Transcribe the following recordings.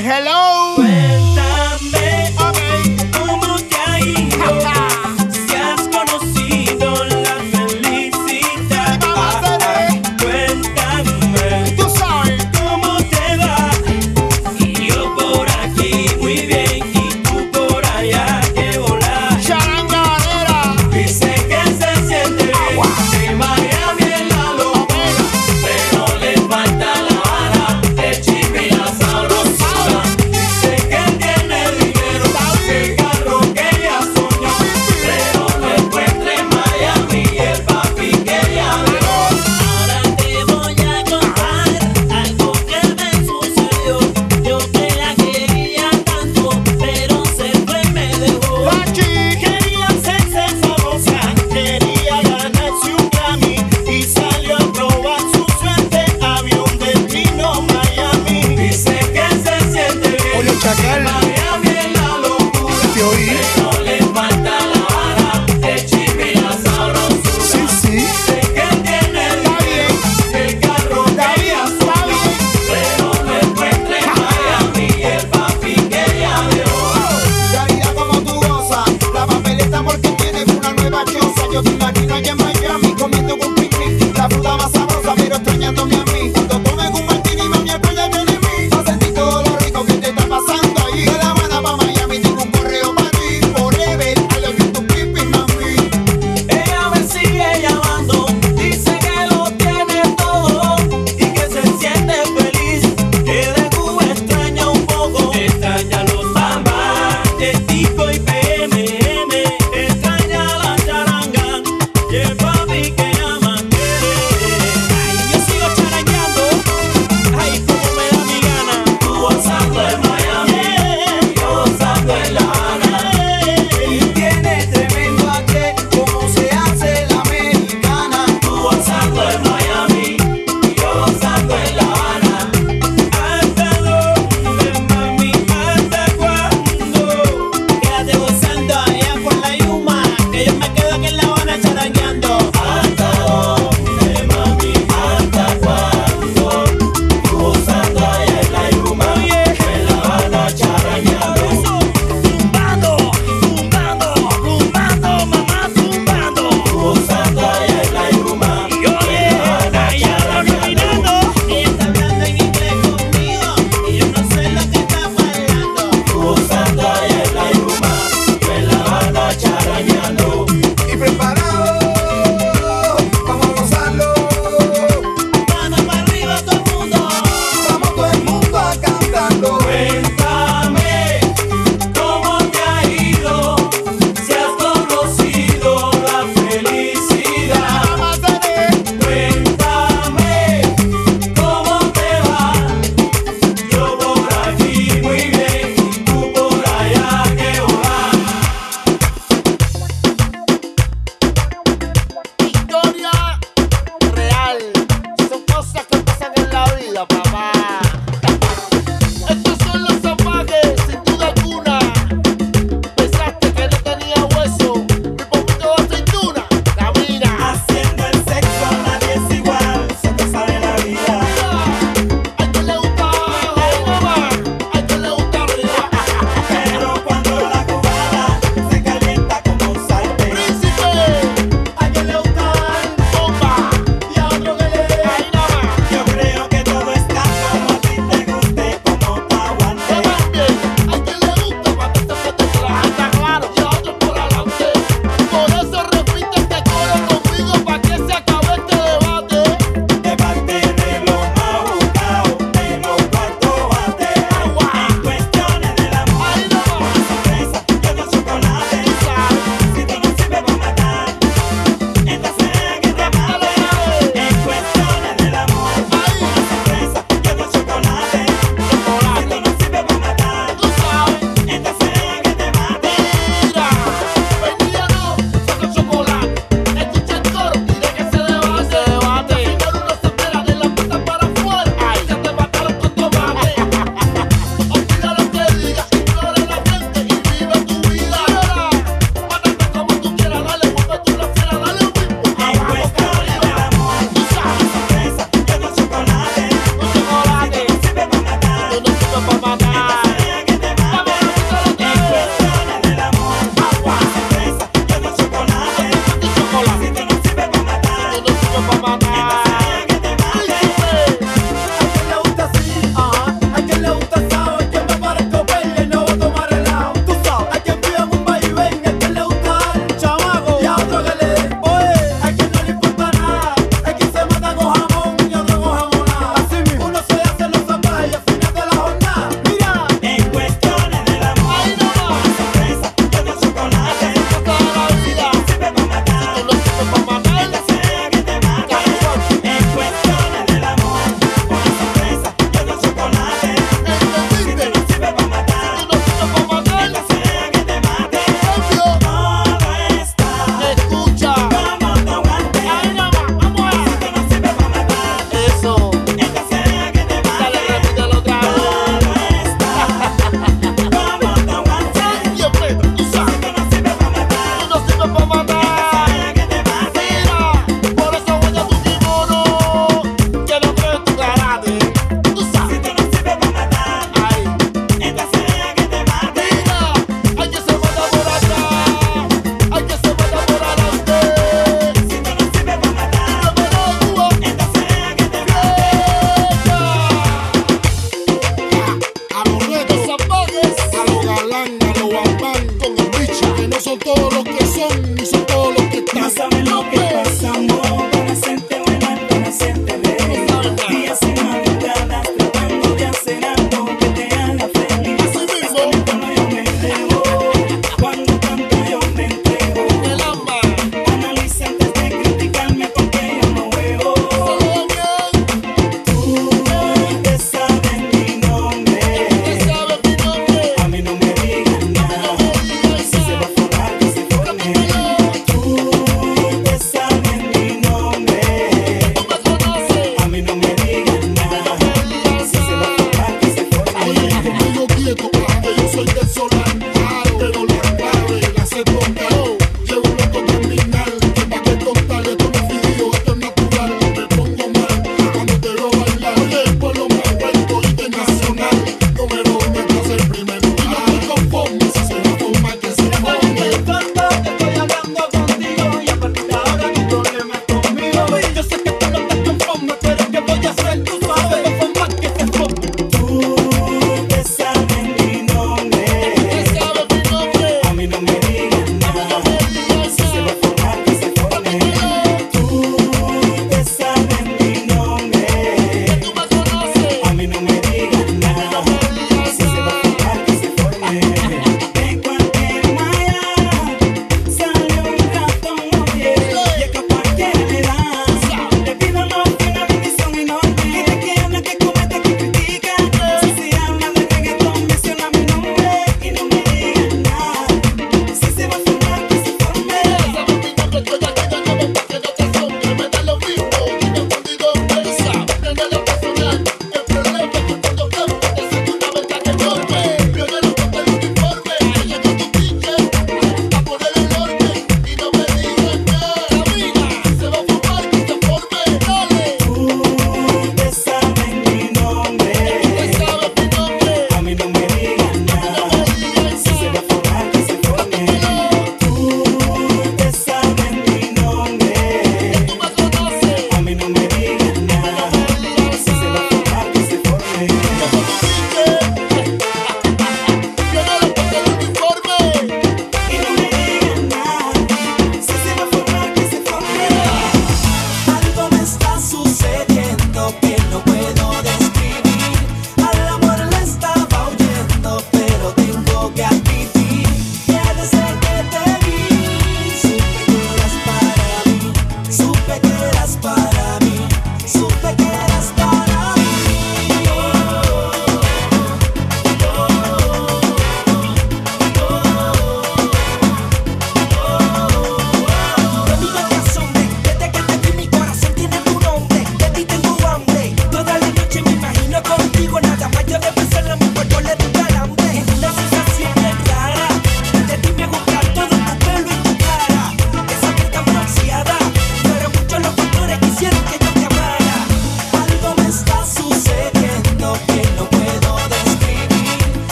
hello.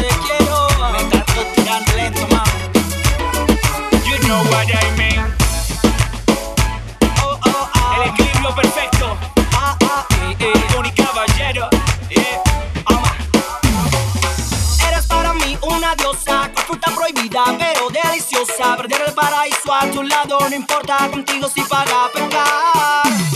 Te quiero, me estás. You know what I mean. Oh, oh, oh. El equilibrio perfecto. Ah, ah, ah, Tony Caballero. Eres para mí una diosa, con prohibida, pero deliciosa. Perder el paraíso a tu lado, no importa, contigo si para pecar.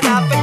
para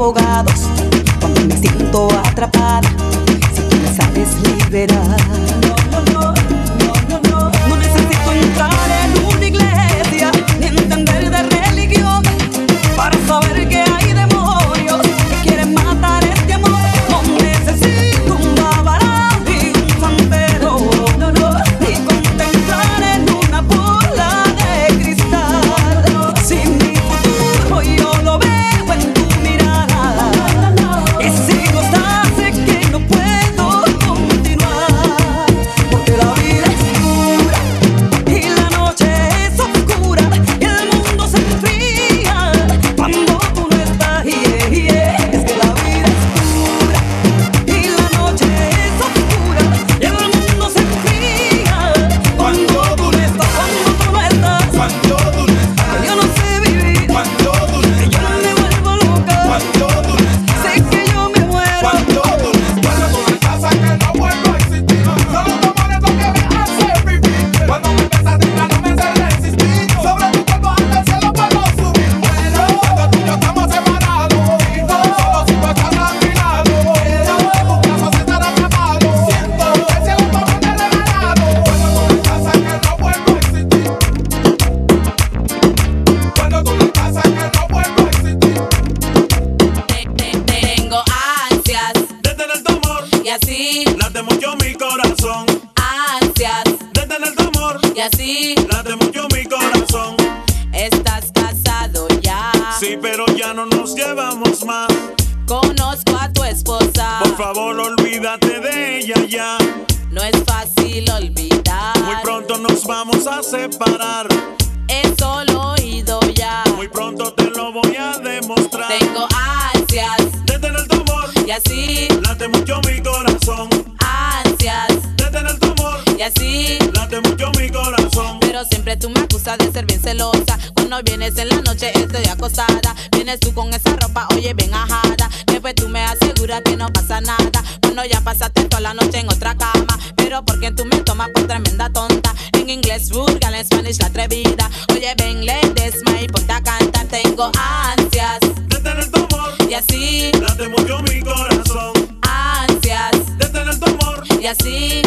abogados. tengo ansias de tener tu amor. Y así late mucho mi corazón. Ansias de tener tu amor. Y así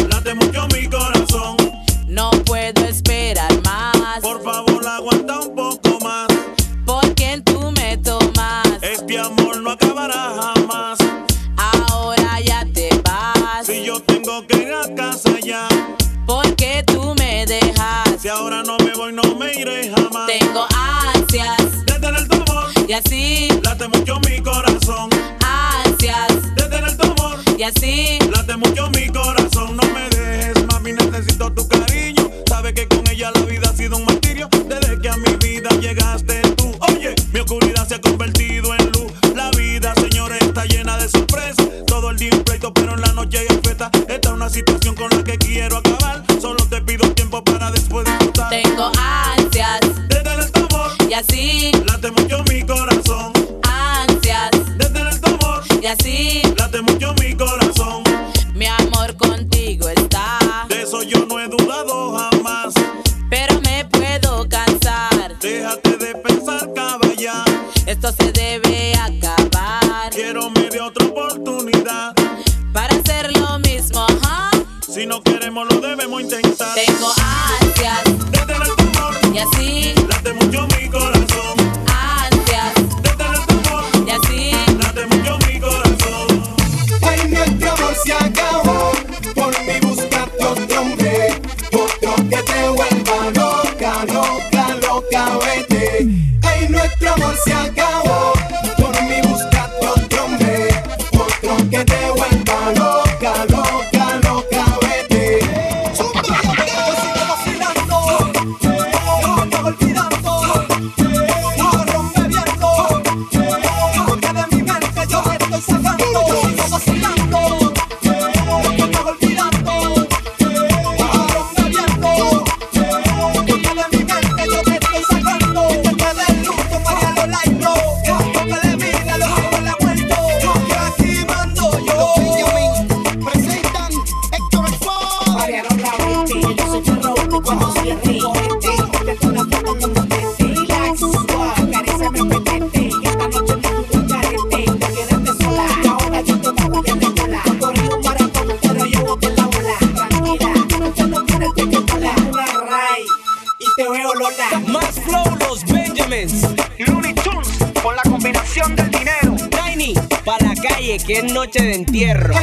que es noche de entierro.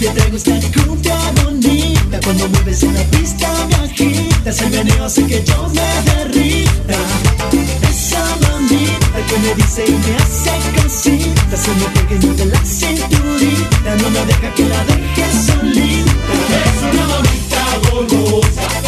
Esa cumbia bonita. Cuando mueves en la pista me agitas. El meneo hace que yo me derrita. Esa mamita que me dice y me hace cositas. Se me pega y mueve la cinturita. No me deja que la deje solita. Es una mamita golosa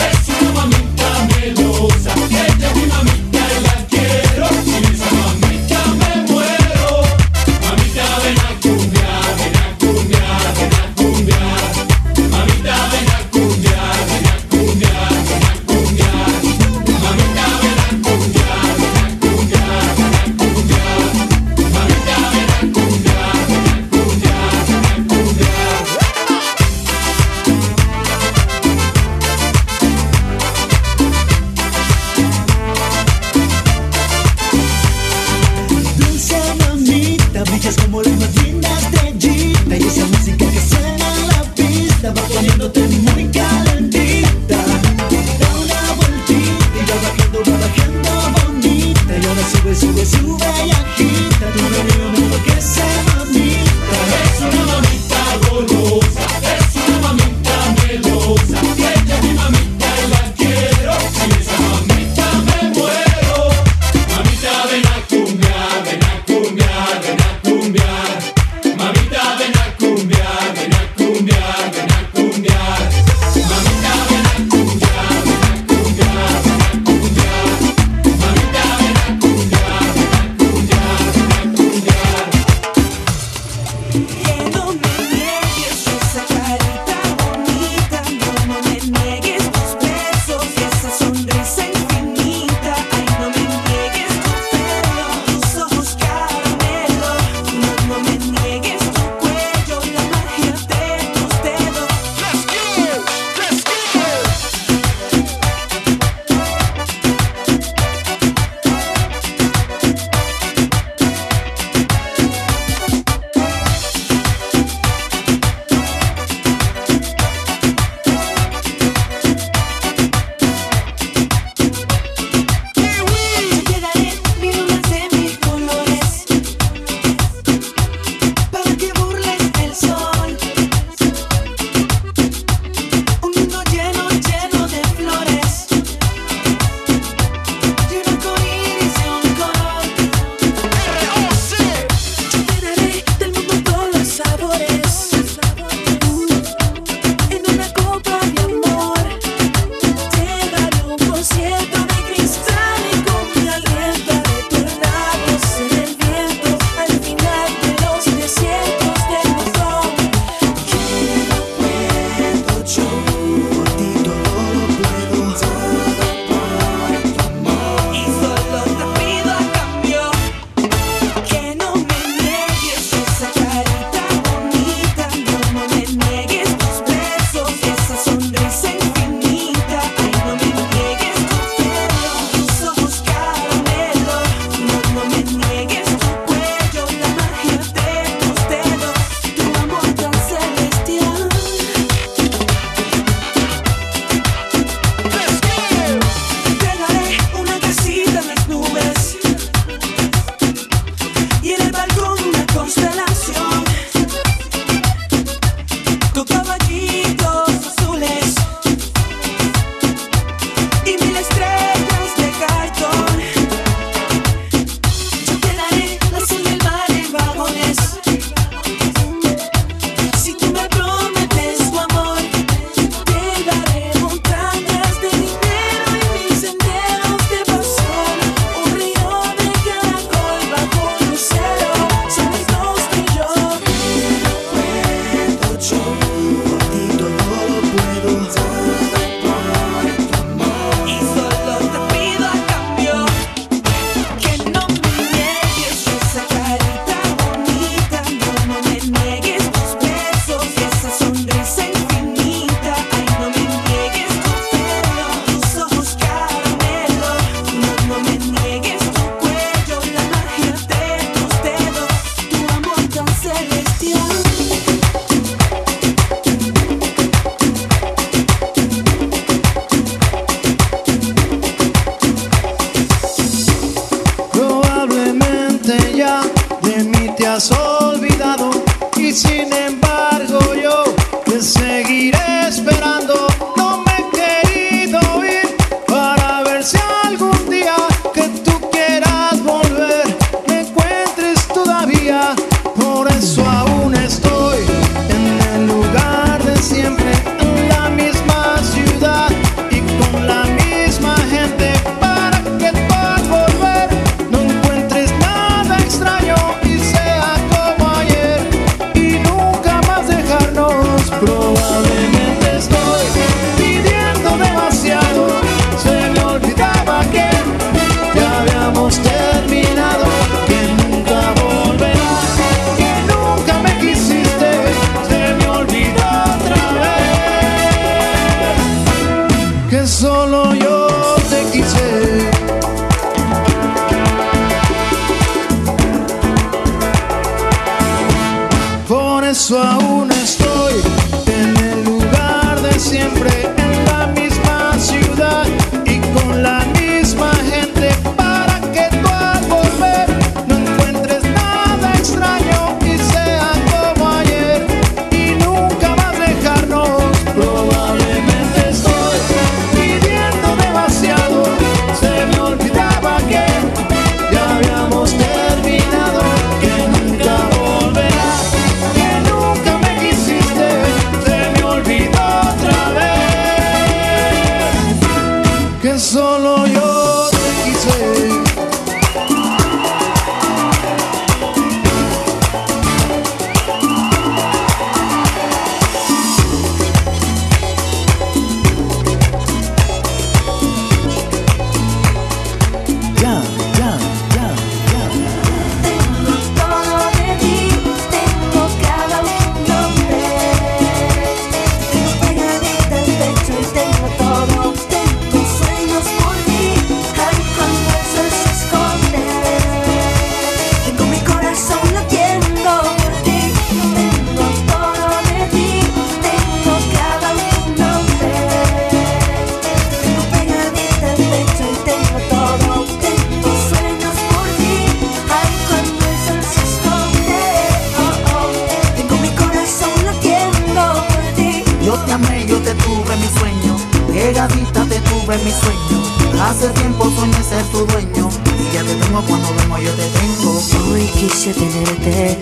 En mi sueño. Hace tiempo soñé ser tu dueño. Y ya te tengo cuando vengo, yo te tengo. Hoy quise tenerte,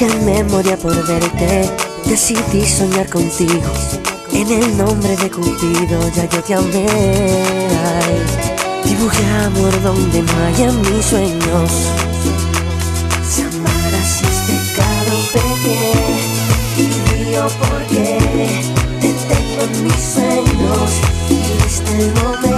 en memoria por verte. Decidí soñar contigo. En el nombre de Cupido ya yo te amé. Ay, dibujé amor donde haya mis sueños. Si amaras es pecado, pequé. Y río porque te tengo en mis sueños. Y viste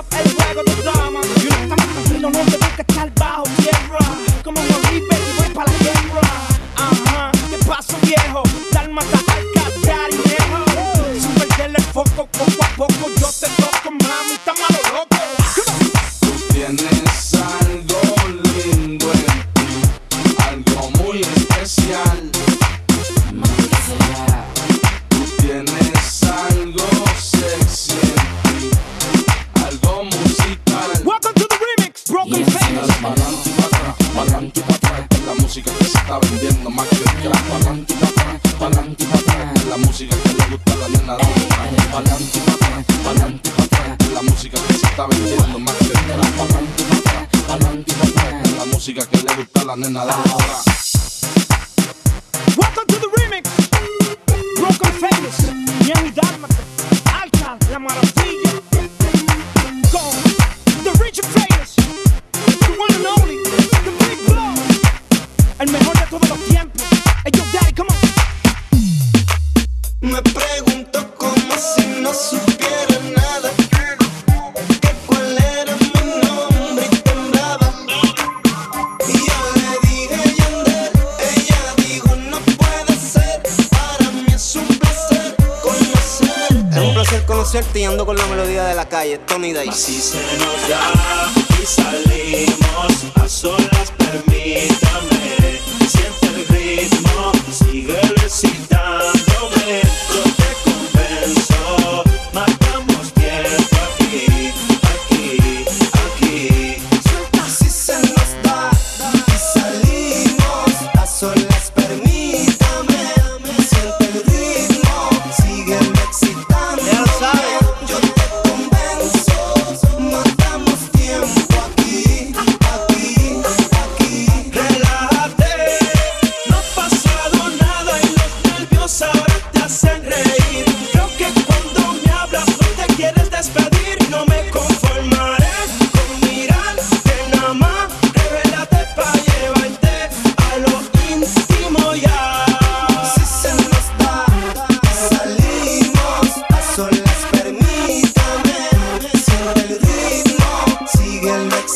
panas en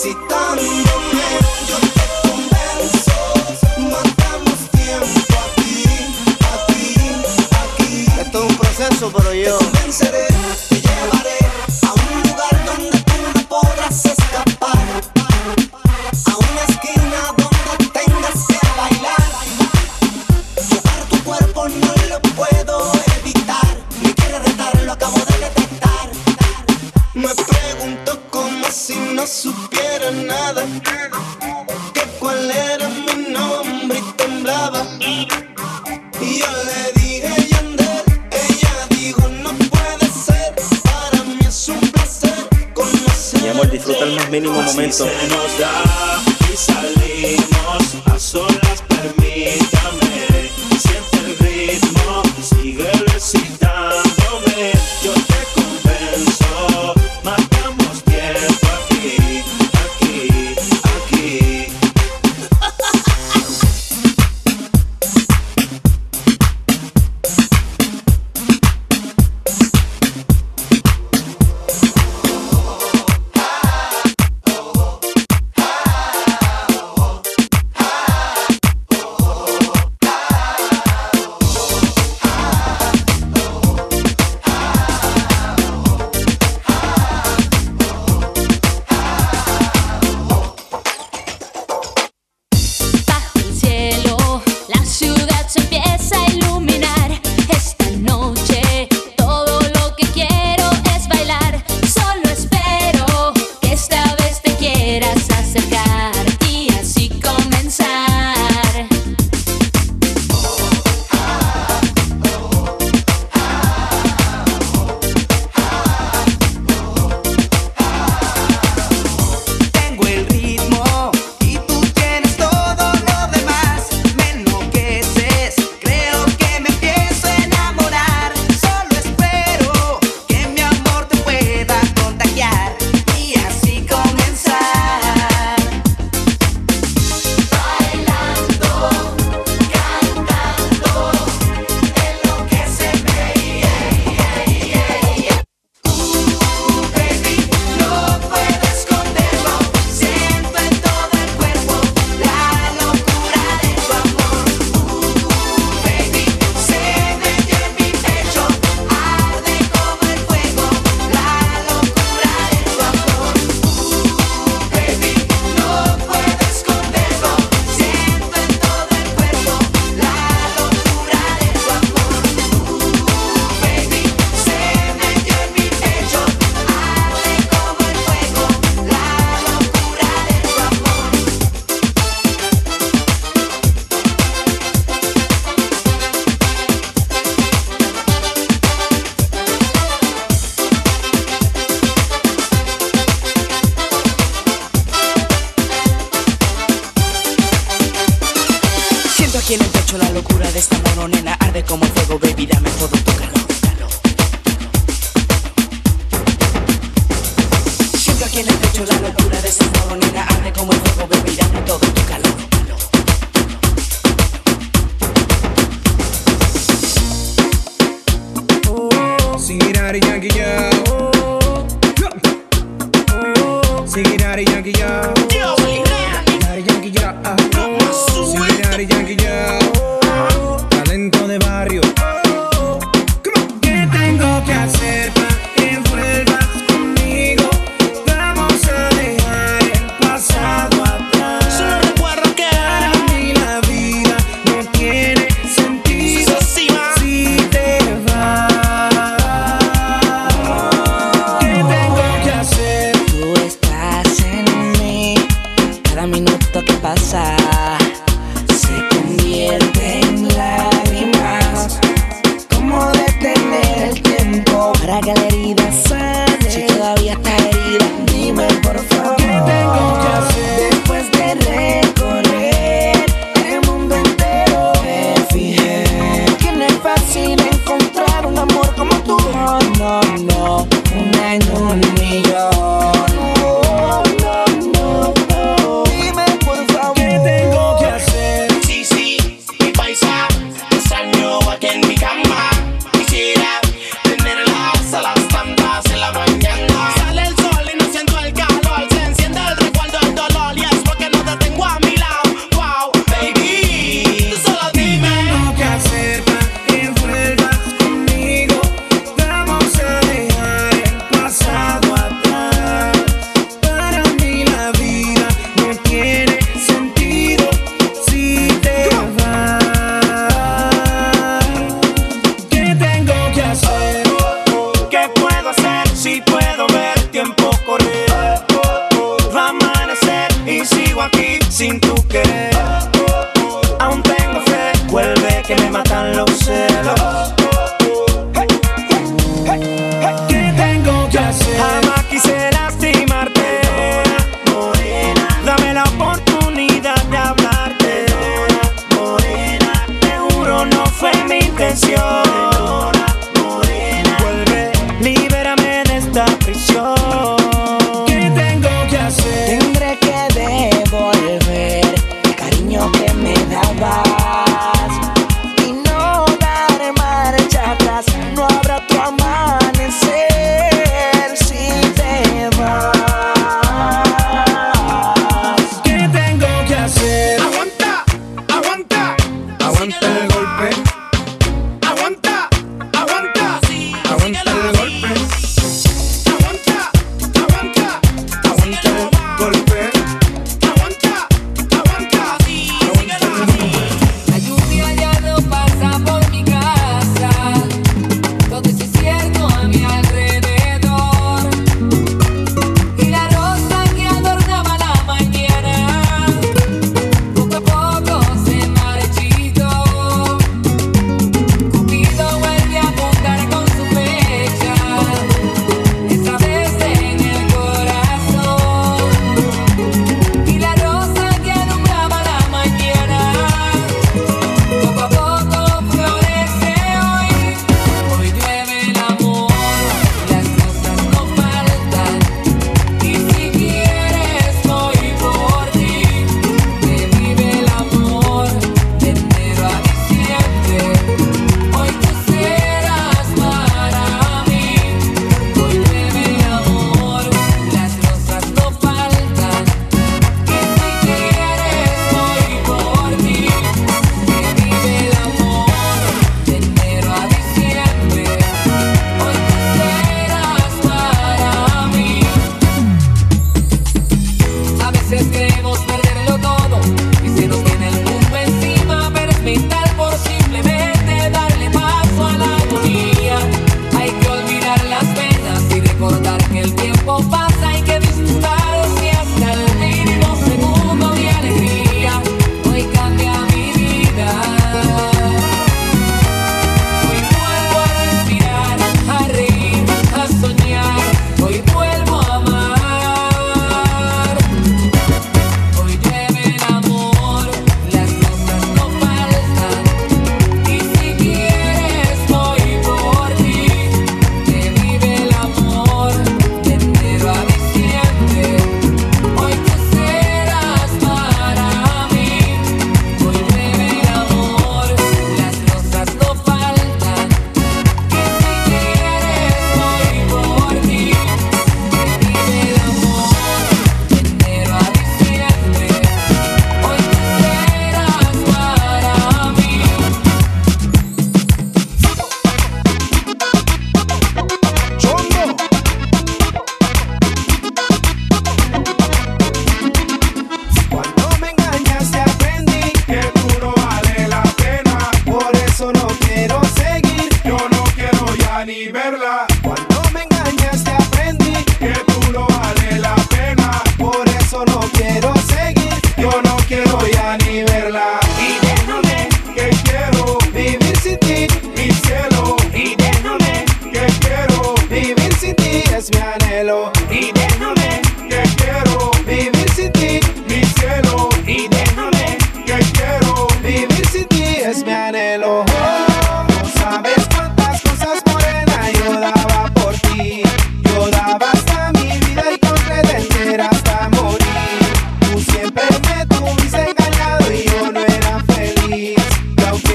síguelo something else down.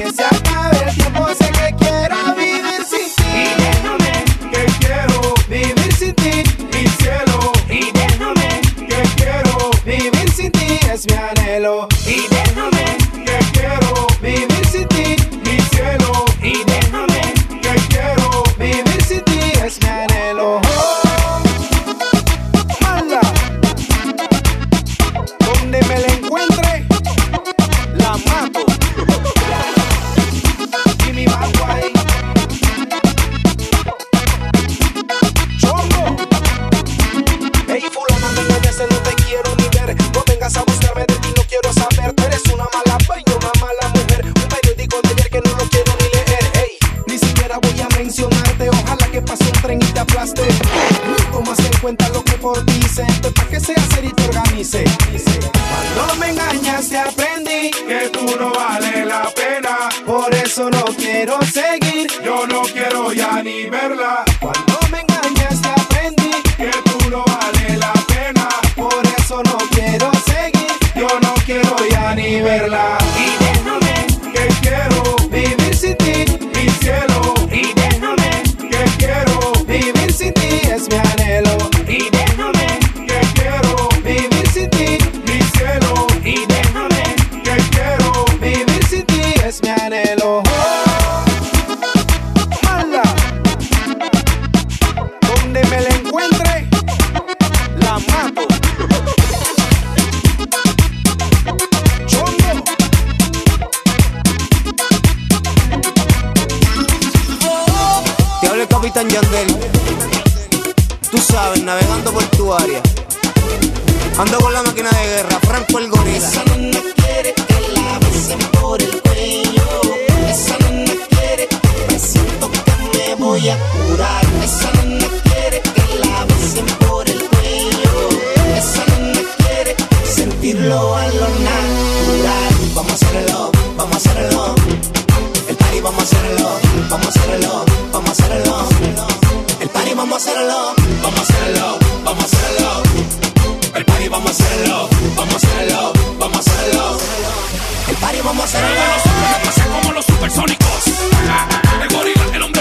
days. como los supersónicos. El hombre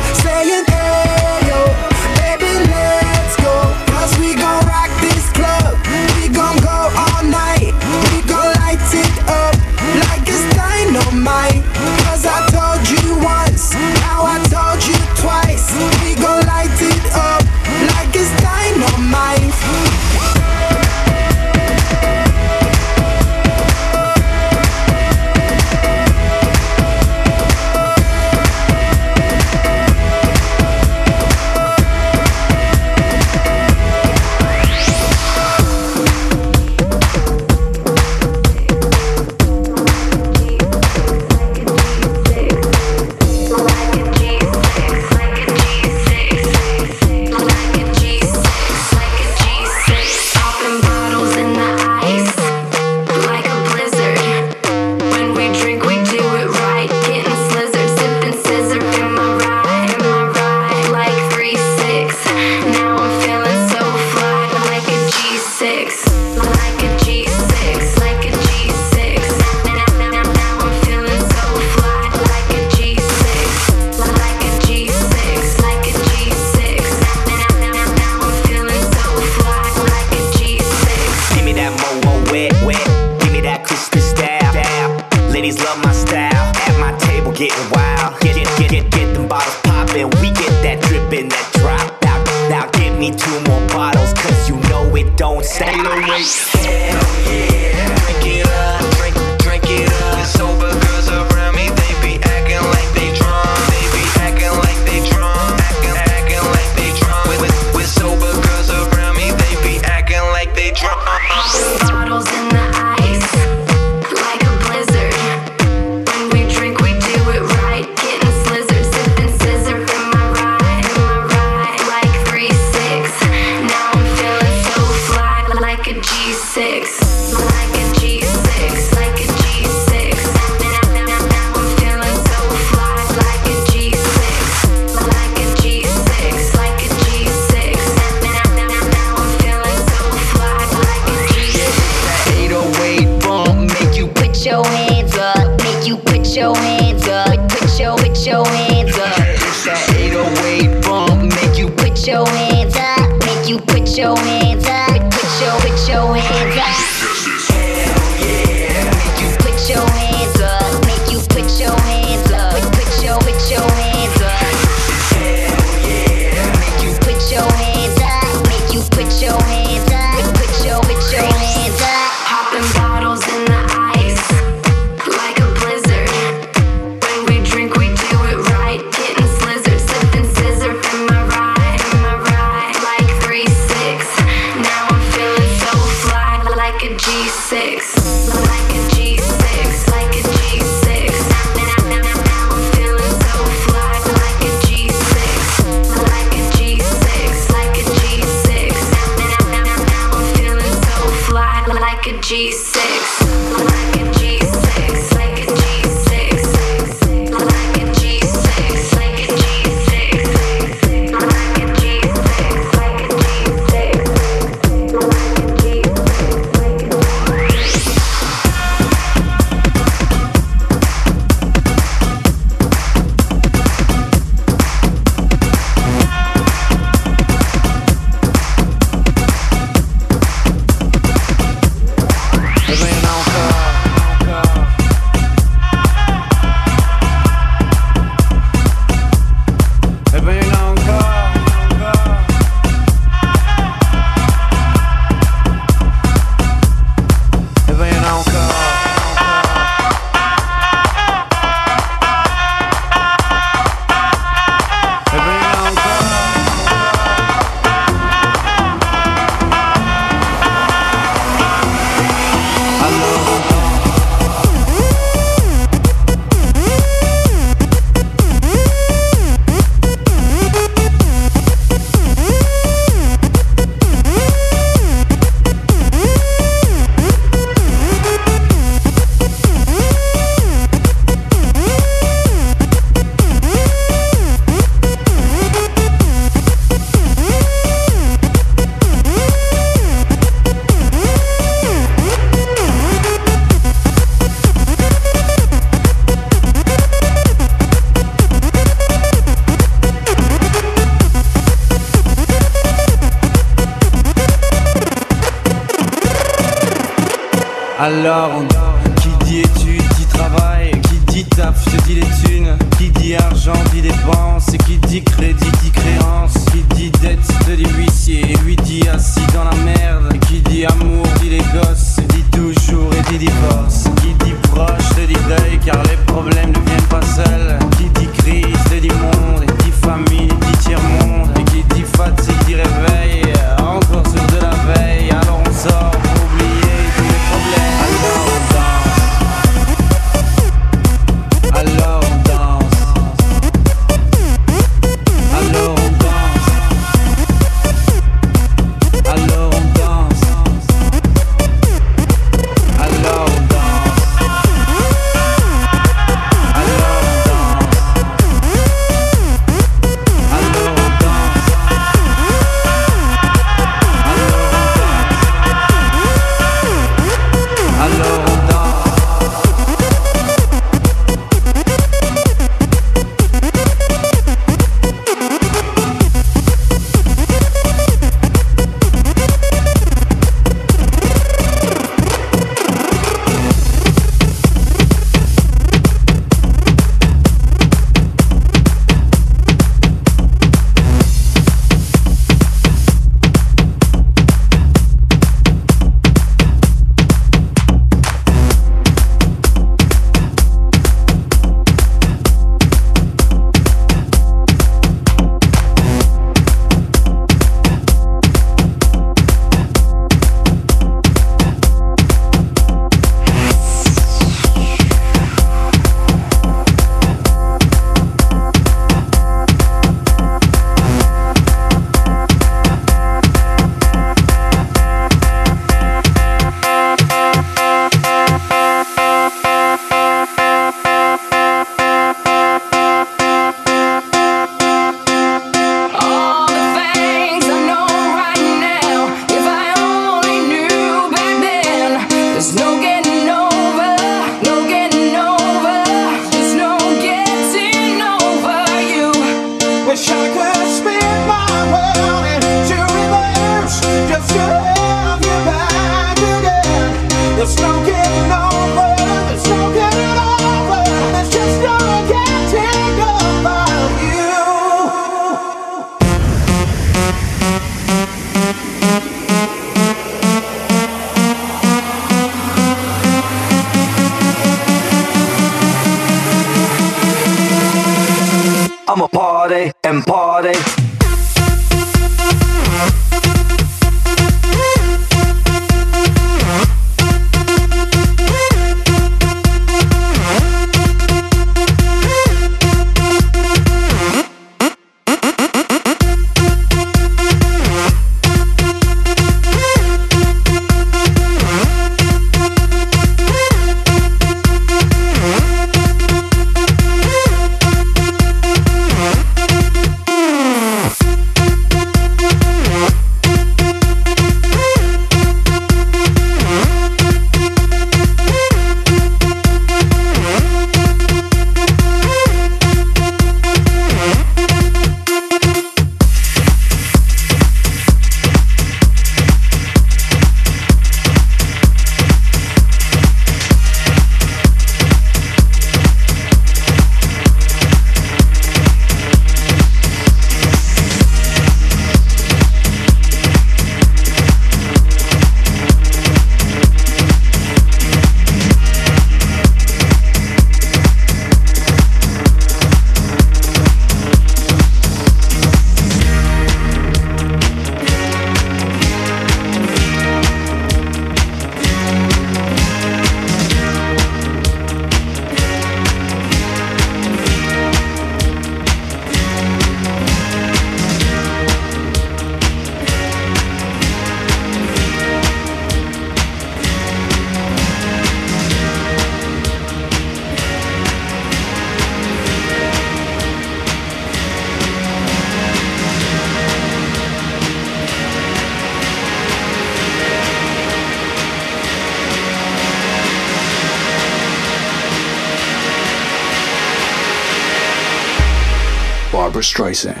pricing.